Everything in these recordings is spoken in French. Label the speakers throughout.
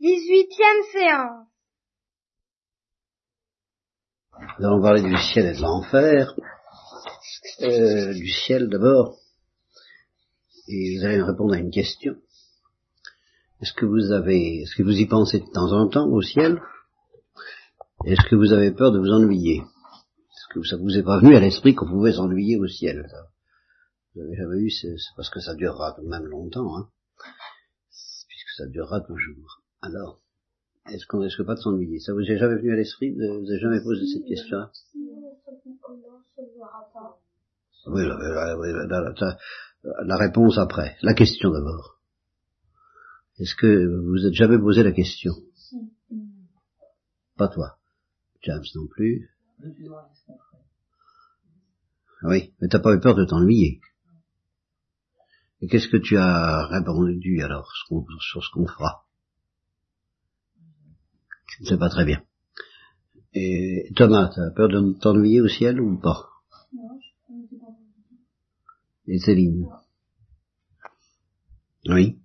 Speaker 1: Dix-huitième séance.
Speaker 2: Nous allons parler du ciel et de l'enfer. Euh, du ciel d'abord. Et vous allez me répondre à une question. Est-ce que vous avez, est-ce que vous y pensez de temps en temps au ciel? Est-ce que vous avez peur de vous ennuyer? Est-ce que ça vous est pas venu à l'esprit qu'on pouvait s'ennuyer au ciel? Vous avez jamais eu, c'est parce que ça durera tout de même longtemps, hein puisque ça durera toujours. Alors, est-ce qu'on risque pas de s'ennuyer? Ça vous est jamais venu à l'esprit Vous n'avez jamais posé cette question-là? Oui, la, la, la, la, réponse après. La question d'abord. Est-ce que vous vous êtes jamais posé la question? Pas toi. James non plus. Oui, mais t'as pas eu peur de t'ennuyer. Et qu'est-ce que tu as répondu alors sur ce qu'on fera? Je ne sais pas très bien. Et Thomas, t'as peur de t'ennuyer au ciel ou pas? Et Céline? Oui.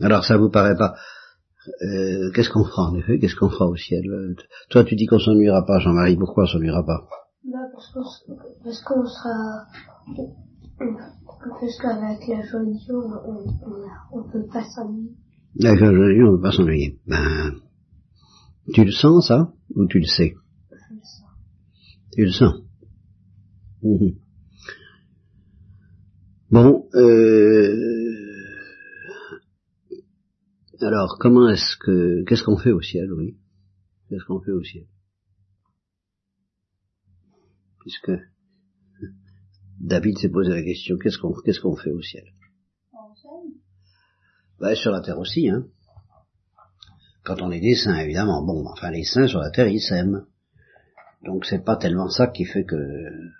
Speaker 2: Alors ça vous paraît pas euh, Qu'est-ce qu'on fera en effet? Qu'est-ce qu'on fera au ciel? Toi, tu dis qu'on s'ennuiera pas, Jean-Marie. Pourquoi on s'ennuiera pas?
Speaker 3: Bah, Parce qu'on sera parce qu'avec la joie de Dieu, on ne peut pas s'ennuyer.
Speaker 2: Avec la Dieu, on ne peut pas s'ennuyer. Ben, tu le sens, ça Ou tu le sais?
Speaker 3: Je le sens.
Speaker 2: Tu le sens mmh. Bon, euh... alors, comment est-ce que... Qu'est-ce qu'on fait au ciel, oui? Qu'est-ce qu'on fait au ciel? Puisque David s'est posé la question, qu'est-ce qu'on qu'est-ce qu'on fait au ciel? Ben, Sur la terre aussi, hein. Quand on est des saints, évidemment. Bon, enfin, les saints sur la terre, ils s'aiment. Donc c'est pas tellement ça qui fait que le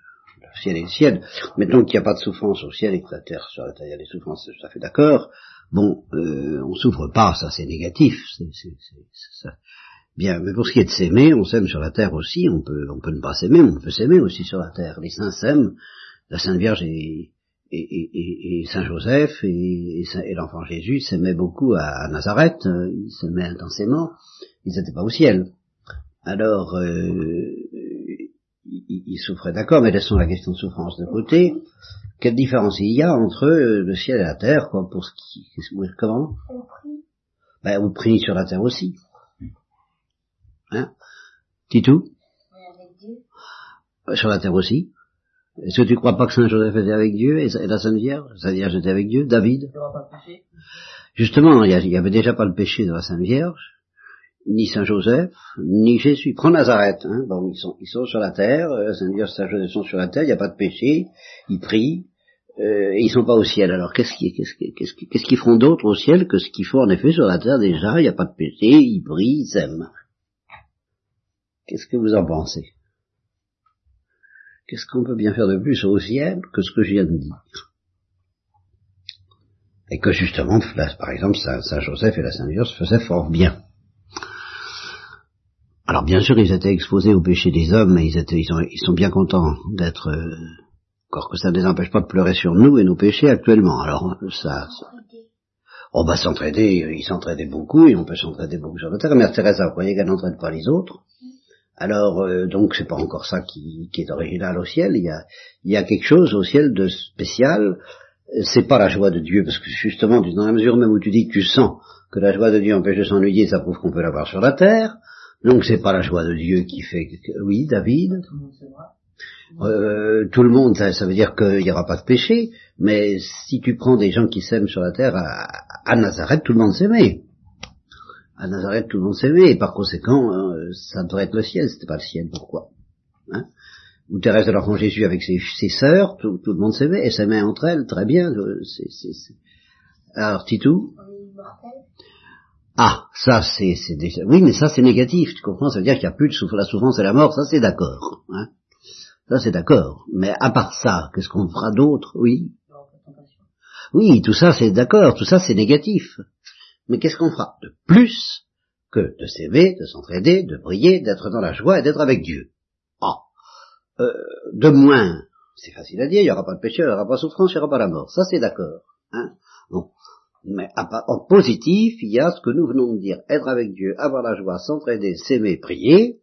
Speaker 2: ciel est le ciel. Mettons qu'il n'y a pas de souffrance au ciel et que la terre, sur la terre, il y a des souffrances, tout à fait d'accord. Bon, euh, on souffre pas, ça c'est négatif. Bien, mais pour ce qui est de s'aimer, on s'aime sur la terre aussi, on peut, on peut ne pas s'aimer, on peut s'aimer aussi sur la terre. Les saints s'aiment, la Sainte Vierge et, et, Saint Joseph et, l'enfant Jésus s'aimaient beaucoup à, Nazareth, ils s'aimaient intensément, ils n'étaient pas au ciel. Alors, euh, ils, souffraient d'accord, mais laissons la question de souffrance de côté. Quelle différence il y a entre le ciel et la terre, quoi, pour ce qui, comment?
Speaker 3: On prie.
Speaker 2: Ben, on prie sur la terre aussi. Hein? Titou?
Speaker 3: Avec Dieu.
Speaker 2: Sur la terre aussi. Est-ce que tu crois pas que Saint Joseph était avec Dieu et la Sainte Vierge? Sainte Vierge était avec Dieu David? Justement, il n'y avait déjà pas le péché de la Sainte Vierge, ni Saint Joseph, ni Jésus. Prends Nazareth, hein. bon, ils sont, ils sont sur la terre, la euh, Sainte Vierge et Saint Joseph sont sur la terre, il n'y a pas de péché, ils prient, euh, et ils sont pas au ciel. Alors qu'est-ce qu'ils qu'est-ce feront d'autre au ciel que ce qu'ils font en effet sur la terre? Déjà, il n'y a pas de péché, ils prient, ils aiment. Qu'est-ce que vous en pensez? Qu'est-ce qu'on peut bien faire de plus ciel que ce que je viens de dire? Et que justement, par exemple, Saint, Joseph et la Sainte Vierge faisaient fort bien. Alors bien sûr, ils étaient exposés au péché des hommes, mais ils, étaient, ils, sont, bien contents d'être... Euh, encore que ça ne les empêche pas de pleurer sur nous et nos péchés actuellement. Alors ça... ça on va s'entraider, ils s'entraidaient beaucoup, et on peut s'entraider beaucoup sur la terre. Mère Thérèse, vous croyez qu'elle n'entraide pas les autres? Alors euh, donc c'est pas encore ça qui, est original au ciel. Il y a, il y a quelque chose au ciel de spécial. C'est pas la joie de Dieu parce que justement dans la mesure même où tu dis que tu sens que la joie de Dieu empêche de s'ennuyer, ça prouve qu'on peut l'avoir sur la terre. Donc c'est pas la joie de Dieu qui fait que oui David. Euh, tout le monde, ça, veut dire qu'il n'y aura pas de péché, mais si tu prends des gens qui s'aiment sur la terre, à, à Nazareth, tout le monde s'aimait à Nazareth, tout le monde s'aimait, et par conséquent, hein, ça devrait être le ciel, c'était pas le ciel, pourquoi hein? Ou Thérèse de l'Enfant Jésus avec ses, ses sœurs, tout, le monde s'aimait, et s'aimait entre elles, très bien. Euh, c'est, Alors, Titou? Ah, ça c'est, déjà... Oui, mais ça c'est négatif, tu comprends Ça veut dire qu'il n'y a plus de souffrance, la souffrance et la mort, ça c'est d'accord. Hein ça c'est d'accord. Mais à part ça, qu'est-ce qu'on fera d'autre? Oui Oui, tout ça c'est d'accord, tout ça c'est négatif. Mais qu'est-ce qu'on fera de plus que de s'aimer, de s'entraider, de prier, d'être dans la joie et d'être avec Dieu? Ah, euh, de moins, c'est facile à dire, il n'y aura pas de péché, il n'y aura pas de souffrance, il n'y aura pas la mort. Ça c'est d'accord. Hein bon. Mais en positif, il y a ce que nous venons de dire, être avec Dieu, avoir la joie, s'entraider, s'aimer, prier.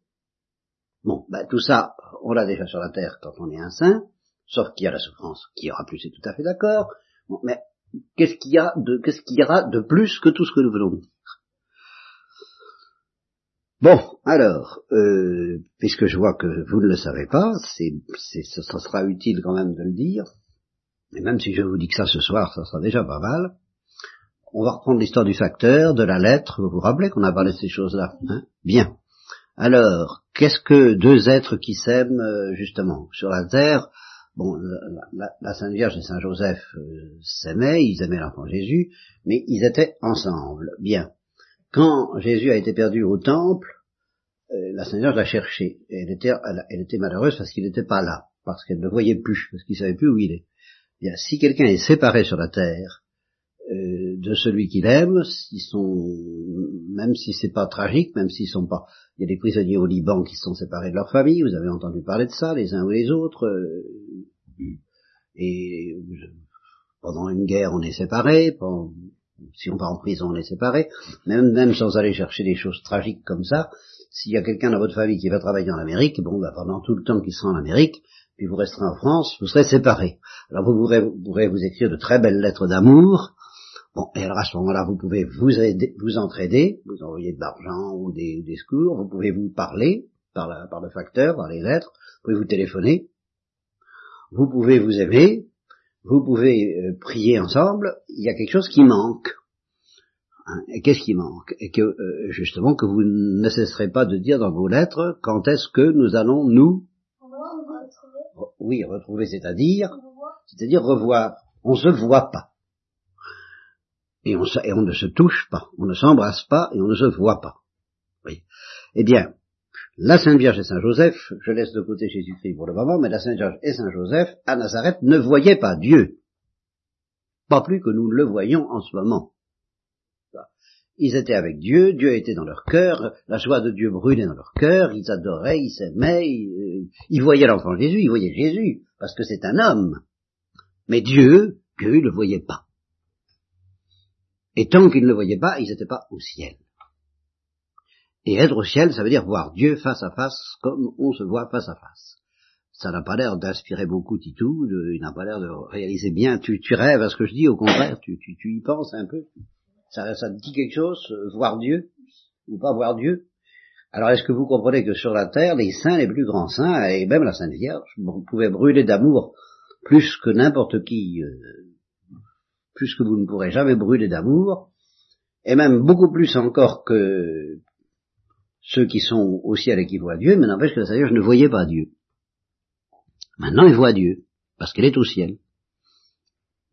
Speaker 2: Bon, ben, tout ça, on l'a déjà sur la terre quand on est un saint, sauf qu'il y a la souffrance qui aura plus, c'est tout à fait d'accord. Bon, mais qu'est-ce qu'il y a de, qu'est-ce qu'il y aura de plus que tout ce que nous venons de dire? Bon, alors, euh, puisque je vois que vous ne le savez pas, c'est, c'est, ça sera utile quand même de le dire, et même si je vous dis que ça ce soir, ça sera déjà pas mal, on va reprendre l'histoire du facteur, de la lettre, vous vous rappelez qu'on a parlé de ces choses-là hein? Bien. Alors, qu'est-ce que deux êtres qui s'aiment, euh, justement, sur la terre Bon, la, Sainte Vierge et Saint Joseph euh, s'aimaient, ils aimaient l'enfant Jésus, mais ils étaient ensemble. Bien. Quand Jésus a été perdu au temple, euh, la Sainte Vierge l'a cherché. elle était, elle, était malheureuse parce qu'il n'était pas là, parce qu'elle ne le voyait plus, parce qu'il savait plus où il est. Bien, si quelqu'un est séparé sur la terre euh, de celui qu'il aime, sont, même si c'est pas tragique, même s'ils sont pas, il y a des prisonniers au Liban qui sont séparés de leur famille. Vous avez entendu parler de ça, les uns ou les autres. Et pendant une guerre, on est séparés. si on part en prison, on est séparés. Même, même sans aller chercher des choses tragiques comme ça, s'il y a quelqu'un dans votre famille qui va travailler en Amérique, bon, bah, pendant tout le temps qu'il sera en Amérique, puis vous resterez en France, vous serez séparés. Alors vous pourrez, vous pourrez vous écrire de très belles lettres d'amour. Bon, et alors à ce moment-là, vous pouvez vous, aider, vous entraider, vous envoyer de l'argent ou des, des secours, vous pouvez vous parler par, la, par le facteur, par les lettres, vous pouvez vous téléphoner, vous pouvez vous aimer, vous pouvez euh, prier ensemble, il y a quelque chose qui manque. Hein, et qu'est-ce qui manque? Et que, euh, justement, que vous ne cesserez pas de dire dans vos lettres, quand est-ce que nous allons nous... Oui, retrouver, c'est-à-dire... C'est-à-dire revoir. On se voit pas. Et on, et on ne se touche pas, on ne s'embrasse pas et on ne se voit pas. Oui. Eh bien, la Sainte Vierge et Saint Joseph, je laisse de côté Jésus-Christ pour le moment, mais la Sainte Vierge et Saint Joseph, à Nazareth, ne voyaient pas Dieu. Pas plus que nous le voyons en ce moment. Ils étaient avec Dieu, Dieu était dans leur cœur, la joie de Dieu brûlait dans leur cœur, ils adoraient, ils s'aimaient, ils, voyaient l'enfant Jésus, ils voyaient Jésus, parce que c'est un homme. Mais Dieu, Dieu, ne le voyait pas. Et tant qu'ils ne le voyaient pas, ils n'étaient pas au ciel. Et être au ciel, ça veut dire voir Dieu face à face, comme on se voit face à face. Ça n'a pas l'air d'inspirer beaucoup Titou, il n'a pas l'air de réaliser bien, tu, tu rêves à ce que je dis, au contraire, tu y penses un peu. Ça, ça te dit quelque chose, euh, voir Dieu ou pas voir Dieu? Alors est-ce que vous comprenez que sur la terre, les saints, les plus grands saints, et même la Sainte Vierge, pouvaient brûler d'amour plus que n'importe qui, euh, plus que vous ne pourrez jamais brûler d'amour, et même beaucoup plus encore que ceux qui sont au ciel et qui voient Dieu, mais n'empêche que Sainte Vierge ne voyait pas Dieu. Maintenant, il voit Dieu, parce qu'elle est au ciel.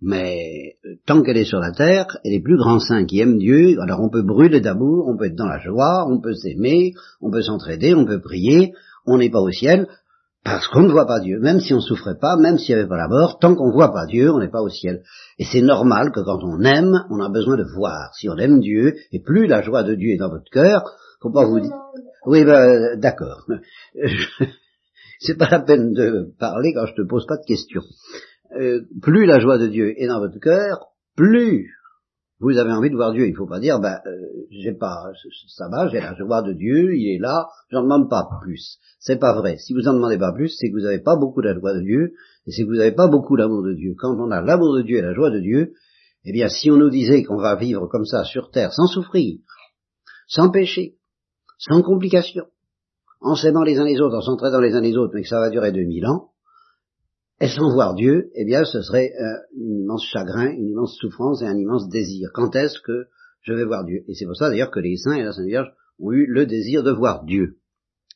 Speaker 2: Mais euh, tant qu'elle est sur la terre, et les plus grands saints qui aiment Dieu, alors on peut brûler d'amour, on peut être dans la joie, on peut s'aimer, on peut s'entraider, on peut prier, on n'est pas au ciel, parce qu'on ne voit pas Dieu. Même si on ne souffrait pas, même s'il n'y avait pas la mort, tant qu'on ne voit pas Dieu, on n'est pas au ciel. Et c'est normal que quand on aime, on a besoin de voir. Si on aime Dieu, et plus la joie de Dieu est dans votre cœur, pas vous dire... Oui, ben, d'accord. c'est pas la peine de parler quand je te pose pas de questions. Euh, plus la joie de Dieu est dans votre cœur, plus vous avez envie de voir Dieu. Il ne faut pas dire, ben, euh, j'ai pas, ça va, j'ai la joie de Dieu, il est là, j'en demande pas plus. C'est pas vrai. Si vous en demandez pas plus, c'est que vous n'avez pas beaucoup la joie de Dieu, et c'est que vous n'avez pas beaucoup l'amour de Dieu. Quand on a l'amour de Dieu et la joie de Dieu, eh bien, si on nous disait qu'on va vivre comme ça sur terre, sans souffrir, sans péché, sans complications, en s'aimant les uns les autres, en s'entraidant les uns les autres, mais que ça va durer 2000 ans, et sans voir Dieu, eh bien, ce serait un immense chagrin, une immense souffrance et un immense désir. Quand est-ce que je vais voir Dieu? Et c'est pour ça d'ailleurs que les saints et la Sainte Vierge ont eu le désir de voir Dieu.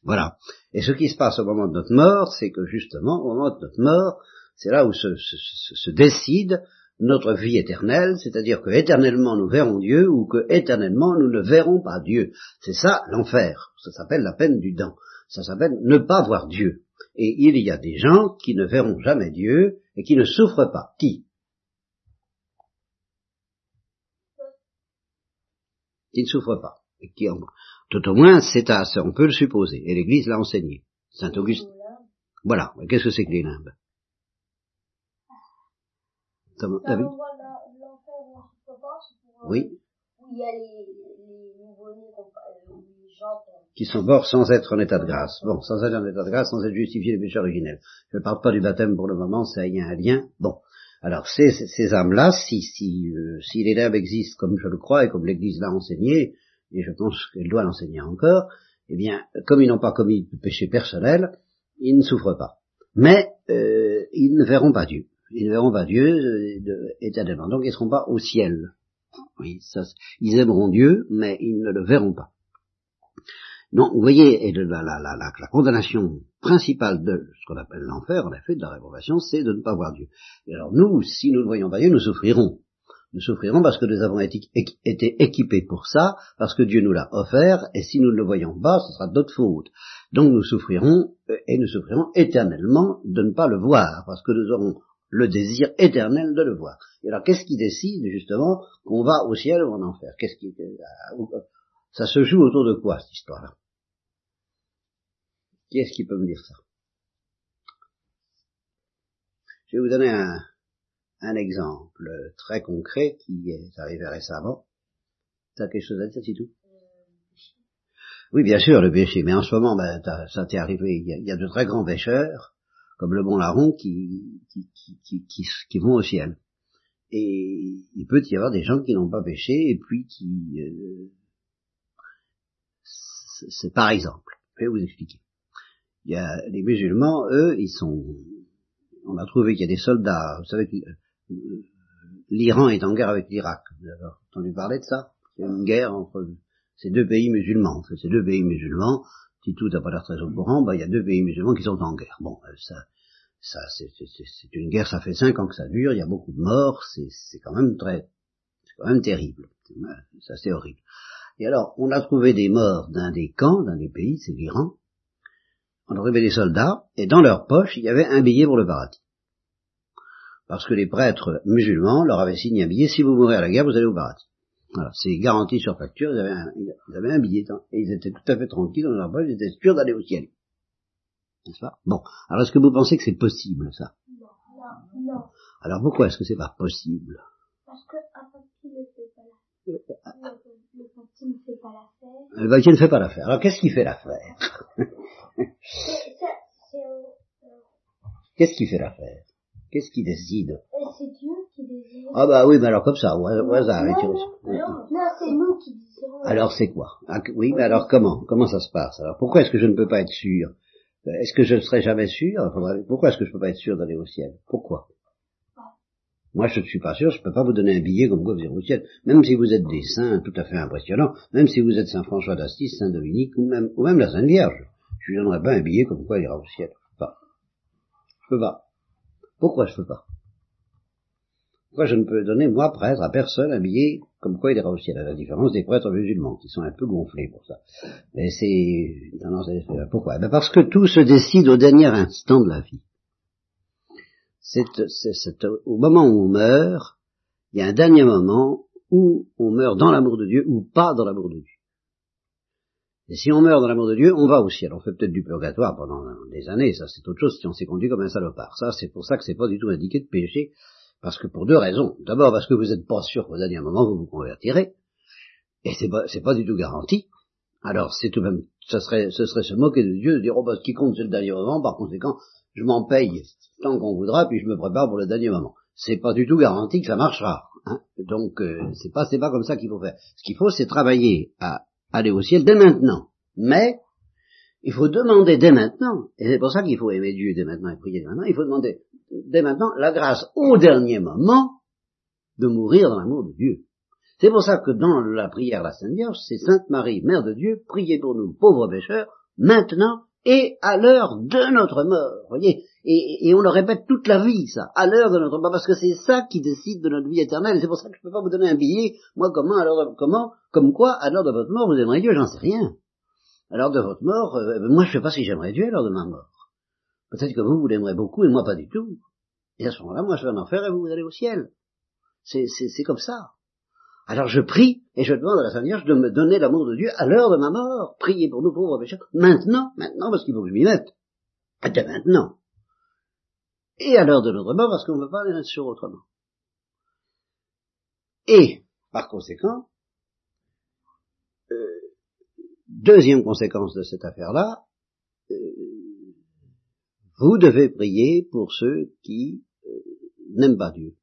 Speaker 2: Voilà. Et ce qui se passe au moment de notre mort, c'est que justement, au moment de notre mort, c'est là où se, se, décide notre vie éternelle, c'est-à-dire que éternellement nous verrons Dieu ou que éternellement nous ne verrons pas Dieu. C'est ça l'enfer. Ça s'appelle la peine du dent. Ça s'appelle ne pas voir Dieu. Et il y a des gens qui ne verront jamais Dieu et qui ne souffrent pas. Qui? Qui ne souffrent pas. Et qui, tout au moins, c'est à, on peut le supposer. Et l'Église l'a enseigné. Saint Auguste. Voilà. Qu'est-ce que c'est que les limbes? Comment, Oui.
Speaker 3: Où il y a les, euh, gens qu'on-
Speaker 2: Qui sont morts sans être en état de grâce. Bon, sans être en état de grâce, sans être justifiés des péchés originels. Je ne parle pas du baptême pour le moment, ça y a un lien. Bon. Alors, ces, ces- âmes-là, si, si, euh, si les âmes existent comme je le crois et comme l'Église l'a enseigné, et je pense qu'elle doit l'enseigner encore, eh bien, comme ils n'ont pas commis de péché personnel, ils ne souffrent pas. Mais euh, ils ne verront pas Dieu. Ils ne verront pas Dieu euh, éternellement. Donc ils ne seront pas au ciel. Oui, ça, ils aimeront Dieu, mais ils ne le verront pas. Donc, vous voyez, et la, condamnation principale de ce qu'on appelle l'enfer, en effet, de la réprobation, c'est de ne pas voir Dieu. Et alors nous, si nous ne voyons pas Dieu, nous souffrirons. Nous souffrirons parce que nous avons été, été équipés pour ça, parce que Dieu nous l'a offert, et si nous ne le voyons pas, ce sera d'autres fautes. Donc nous souffrirons, euh, et nous souffrirons éternellement de ne pas le voir, parce que nous aurons le désir éternel de le voir. Et alors qu'est-ce qui décide justement qu'on va au ciel ou en enfer? Qu'est-ce qui euh, ça se joue autour de quoi cette histoire-là? Qui est-ce qui peut me dire ça? Je vais vous donner un, un exemple très concret qui est arrivé récemment. T'as quelque chose à dire, c'est tout Oui, bien sûr, le péché. Mais en ce moment, ben, ça t'est arrivé. Il y, a, il y a de très grands pécheurs, comme le bon larron, qui, qui, qui, qui, qui, vont au ciel. Et il peut y avoir des gens qui n'ont pas péché et puis qui... euh, c'est- c'est par exemple, je vais vous expliquer. Il y a les musulmans, eux, ils sont... On a trouvé qu'il y a des soldats, vous savez euh, l'Iran est en guerre avec l'Irak. Vous avez entendu parler de ça? Il y a une guerre entre ces deux pays musulmans. Ces deux pays musulmans, si tout n'a pas l'air très au courant, ben, il y a deux pays musulmans qui sont en guerre. Bon, euh, ça, ça c'est c'est- c'est- c'est une guerre, ça fait cinq ans que ça dure, il y a beaucoup de morts, c'est c'est quand même très, c'est quand même terrible. C'est assez horrible. Et alors, on a trouvé des morts d'un des camps, d'un des pays, c'est l'Iran. On a trouvé des soldats, et dans leur poche, il y avait un billet pour le paradis. Parce que les prêtres musulmans leur avaient signé un billet, si vous mourrez à la guerre, vous allez au paradis. Voilà, c'est garanti sur facture, ils avaient un, ils avaient un billet, hein, et ils étaient tout à fait tranquilles dans leur poche, ils étaient sûrs d'aller au ciel. N'est-ce pas? Bon, alors est-ce que vous pensez que c'est possible, ça?
Speaker 3: Non, non, non.
Speaker 2: Alors pourquoi est-ce que c'est pas possible?
Speaker 3: Parce que un ne fait pas l'affaire. Le, le papier ne fait pas l'affaire.
Speaker 2: Le ne fait pas l'affaire. Alors qu'est-ce qui fait l'affaire
Speaker 3: euh, euh,
Speaker 2: Qu'est-ce qui fait l'affaire Qu'est-ce qui décide?
Speaker 3: C'est Dieu qui désire.
Speaker 2: Ah bah oui, mais alors comme ça, au au hasard. et tu-
Speaker 3: non, non, non, non, c'est nous qui désirons.
Speaker 2: Alors c'est quoi? Ah, Oui, mais alors comment? Comment ça se passe? Alors pourquoi est-ce que je ne peux pas être sûr? Est-ce que je ne serai jamais sûr? Pourquoi est-ce que je ne peux pas être sûr d'aller au ciel? Pourquoi? Moi je ne suis pas sûr, je ne peux pas vous donner un billet comme quoi vous irez au ciel. Même si vous êtes des saints tout à fait impressionnants, même si vous êtes Saint François d'Assise, Saint Dominique, ou même, la Sainte Vierge, je ne lui donnerai pas un billet comme quoi il ira au ciel. Je pas. Je peux pas. Pourquoi je peux pas? Pourquoi je ne peux donner, moi, prêtre, à personne un billet comme quoi il ira au ciel, à la différence des prêtres musulmans, qui sont un peu gonflés pour ça. Mais c'est. Pourquoi? Ben Parce que tout se décide au dernier instant de la vie. C'est au moment où on meurt, il y a un dernier moment où on meurt dans l'amour de Dieu ou pas dans l'amour de Dieu. Et si on meurt dans l'amour de Dieu, on va au ciel. On fait peut-être du purgatoire pendant des années, ça c'est autre chose si on s'est conduit comme un salopard. Ça, c'est pour ça que c'est pas du tout indiqué de pécher, parce que pour deux raisons. D'abord parce que vous n'êtes pas sûr qu'au dernier moment vous vous convertirez, et c'est pas, pas du tout garanti. Alors c'est tout même, ça serait, ce serait se moquer de Dieu, de dire oh bah ce qui compte c'est le dernier moment, par conséquent je m'en paye tant qu'on voudra, puis je me prépare pour le dernier moment. C'est pas du tout garanti que ça marchera. Hein. Donc euh, c'est pas, c'est pas comme ça qu'il faut faire. Ce qu'il faut, c'est travailler à aller au ciel dès maintenant. Mais il faut demander dès maintenant, et c'est pour ça qu'il faut aimer Dieu dès maintenant et prier dès maintenant, il faut demander dès maintenant la grâce au dernier moment de mourir dans l'amour de Dieu. C'est pour ça que dans la prière la Sainte Vierge, c'est Sainte Marie, Mère de Dieu, priez pour nous pauvres pécheurs, maintenant et à l'heure de notre mort. Voyez et, on le répète toute la vie, ça, à l'heure de notre mort, parce que c'est ça qui décide de notre vie éternelle. C'est pour ça que je ne peux pas vous donner un billet. Moi, comment, à l'heure de, comment, comme quoi, à l'heure de votre mort, vous aimerez Dieu, j'en sais rien. L'heure de votre mort, euh, moi, je ne sais pas si j'aimerais Dieu à l'heure de ma mort. Peut-être que vous, vous l'aimerez beaucoup et moi pas du tout. Et à ce moment-là, moi, je vais en enfer et vous, vous allez au ciel. C'est, c'est, comme ça. Alors je prie et je demande à la Sainte Vierge de me donner l'amour de Dieu à l'heure de ma mort. Priez pour nous pauvres pécheurs. Maintenant, maintenant, parce qu'il faut que je m'y mette. Maintenant. Et à l'heure de notre mort, parce qu'on ne peut pas aller sur autrement. Et, Par conséquent, euh, deuxième conséquence de cette affaire-là, euh, vous devez prier pour ceux qui euh, n'aiment pas Dieu.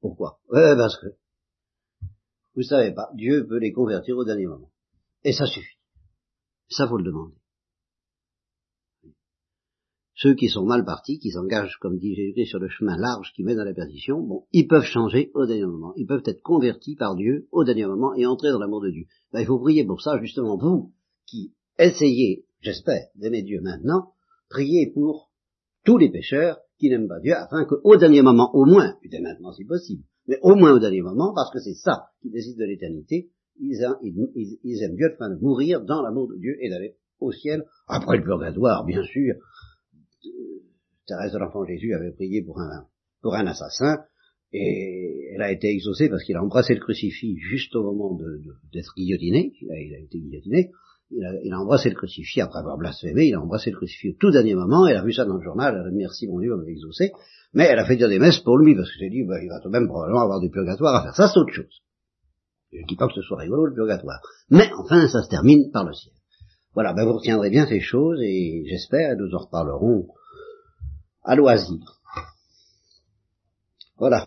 Speaker 2: Pourquoi? Ouais, Parce que, vous savez pas, Dieu peut les convertir au dernier moment. Et ça suffit. Ça, faut le demander. Ceux qui sont mal partis, qui s'engagent, comme dit Jésus, sur le chemin large qui mène à la perdition, bon, ils peuvent changer au dernier moment. Ils peuvent être convertis par Dieu au dernier moment et entrer dans l'amour de Dieu. Ben, il faut prier pour ça, justement, vous, qui essayez, j'espère, d'aimer Dieu maintenant, priez pour tous les pécheurs qui n'aiment pas Dieu, afin qu'au dernier moment, au moins, dès maintenant si possible, mais au moins au dernier moment, parce que c'est ça qui décide de l'éternité, ils, aiment Dieu afin de mourir dans l'amour de Dieu et d'aller au ciel, après le purgatoire, bien sûr, Thérèse de l'Enfant Jésus avait prié pour un, pour un assassin, et elle a été exaucée parce qu'il a embrassé le crucifix juste au moment d'être guillotiné, il a, été guillotiné, il a, embrassé le crucifix après avoir blasphémé, il a embrassé le crucifix au tout dernier moment, elle a vu ça dans le journal, elle a dit merci mon Dieu, elle m'a exaucé, mais elle a fait dire des messes pour lui, parce que j'ai dit, bah, il va tout de même probablement avoir du purgatoire à faire, ça c'est autre chose. Je ne dis pas que ce soit rigolo le purgatoire, mais enfin ça se termine par le ciel. Voilà, ben vous retiendrez bien ces choses, et j'espère, nous en reparlerons à loisir. Voilà.